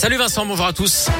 Salut Vincent, bonjour à tous.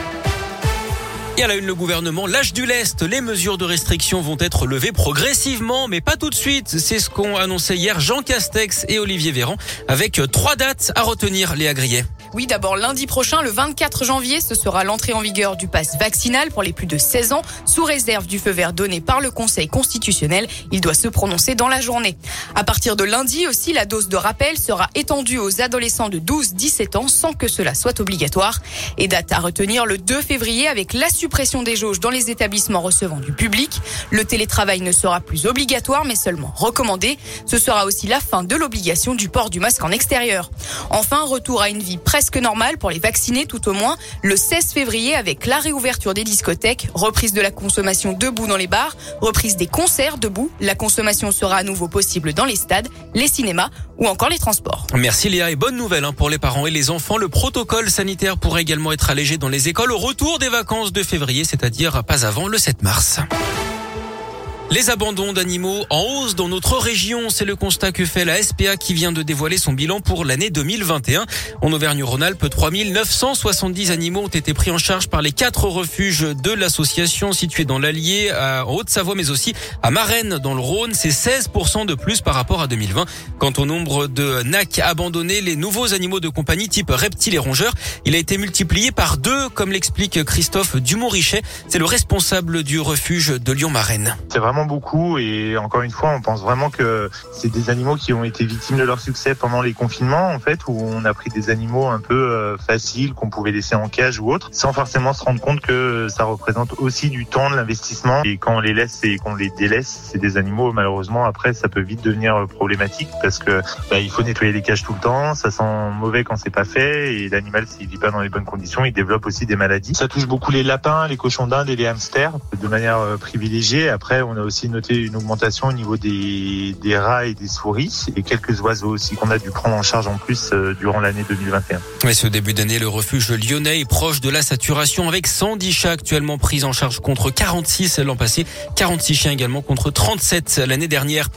Et à la le gouvernement lâche du lest. Les mesures de restriction vont être levées progressivement, mais pas tout de suite. C'est ce qu'ont annoncé hier Jean Castex et Olivier Véran, avec trois dates à retenir, les agriers. Oui, d'abord lundi prochain, le 24 janvier, ce sera l'entrée en vigueur du pass vaccinal pour les plus de 16 ans, sous réserve du feu vert donné par le Conseil constitutionnel. Il doit se prononcer dans la journée. À partir de lundi aussi, la dose de rappel sera étendue aux adolescents de 12-17 ans sans que cela soit obligatoire. Et date à retenir le 2 février avec la suppression des jauges dans les établissements recevant du public. Le télétravail ne sera plus obligatoire mais seulement recommandé. Ce sera aussi la fin de l'obligation du port du masque en extérieur. Enfin, retour à une vie presque presque normal pour les vaccinés tout au moins le 16 février avec la réouverture des discothèques, reprise de la consommation debout dans les bars, reprise des concerts debout. La consommation sera à nouveau possible dans les stades, les cinémas ou encore les transports. Merci Léa et bonne nouvelle hein, pour les parents et les enfants. Le protocole sanitaire pourrait également être allégé dans les écoles au retour des vacances de c'est-à-dire pas avant le 7 mars. Les abandons d'animaux en hausse dans notre région, c'est le constat que fait la SPA qui vient de dévoiler son bilan pour l'année 2021. En Auvergne-Rhône-Alpes, 3970 animaux ont été pris en charge par les quatre refuges de l'association situés dans l'Allier, en Haute-Savoie, mais aussi à Marennes dans le Rhône. C'est 16% de plus par rapport à 2020. Quant au nombre de NAC abandonnés, les nouveaux animaux de compagnie type reptiles et rongeurs, il a été multiplié par deux, comme l'explique Christophe Dumont-Richet. C'est le responsable du refuge de Lyon-Marennes. Beaucoup et encore une fois, on pense vraiment que c'est des animaux qui ont été victimes de leur succès pendant les confinements, en fait, où on a pris des animaux un peu euh, faciles qu'on pouvait laisser en cage ou autre, sans forcément se rendre compte que ça représente aussi du temps, de l'investissement. Et quand on les laisse et qu'on les délaisse, c'est des animaux, malheureusement, après, ça peut vite devenir problématique parce que bah, il faut nettoyer les cages tout le temps, ça sent mauvais quand c'est pas fait et l'animal, s'il vit pas dans les bonnes conditions, il développe aussi des maladies. Ça touche beaucoup les lapins, les cochons d'Inde et les hamsters de manière euh, privilégiée. Après, on a aussi noté une augmentation au niveau des, des rats et des souris et quelques oiseaux aussi qu'on a dû prendre en charge en plus euh, durant l'année 2021. Mais ce début d'année, le refuge lyonnais est proche de la saturation avec 110 chats actuellement pris en charge contre 46 l'an passé, 46 chiens également contre 37 l'année dernière.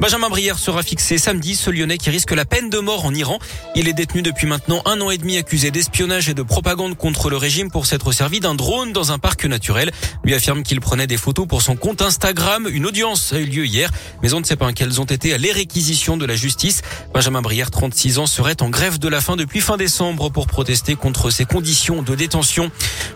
Benjamin Brière sera fixé samedi, ce lyonnais qui risque la peine de mort en Iran. Il est détenu depuis maintenant un an et demi accusé d'espionnage et de propagande contre le régime pour s'être servi d'un drone dans un parc naturel. Lui affirme qu'il prenait des photos pour son compte Instagram. Une audience a eu lieu hier, mais on ne sait pas quelles ont été les réquisitions de la justice. Benjamin Brière, 36 ans, serait en grève de la faim depuis fin décembre pour protester contre ces conditions de détention.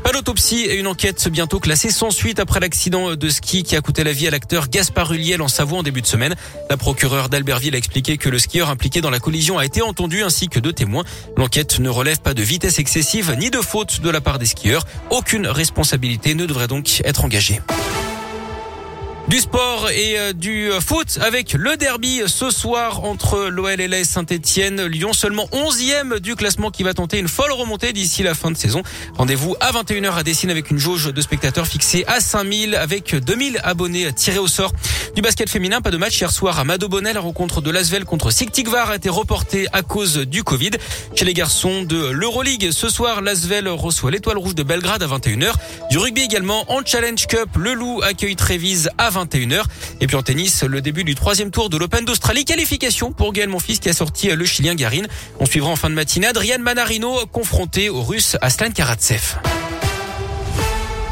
Pas d'autopsie et une enquête bientôt classée sans suite après l'accident de ski qui a coûté la vie à l'acteur Gaspard Huliel en Savoie en début de semaine. La procureure d'Albertville a expliqué que le skieur impliqué dans la collision a été entendu ainsi que deux témoins. L'enquête ne relève pas de vitesse excessive ni de faute de la part des skieurs. Aucune responsabilité ne devrait donc être engagée. Du sport et euh, du euh, foot avec le derby ce soir entre l'OL et Saint-Etienne. Lyon seulement 11e du classement qui va tenter une folle remontée d'ici la fin de saison. Rendez-vous à 21h à Dessine avec une jauge de spectateurs fixée à 5000 avec 2000 abonnés tirés au sort. Du basket féminin, pas de match hier soir à Madobonnet. La rencontre de Lasvel contre Siktikvar a été reportée à cause du Covid. Chez les garçons de l'Euroleague, ce soir, Lasvel reçoit l'étoile rouge de Belgrade à 21h. Du rugby également en Challenge Cup, le Loup accueille Trévise à 21h. Et puis en tennis, le début du troisième tour de l'Open d'Australie. Qualification pour Gaël Monfils qui a sorti le Chilien Garin. On suivra en fin de matinée Adrian Manarino confronté au Russe Aslan Karatsev.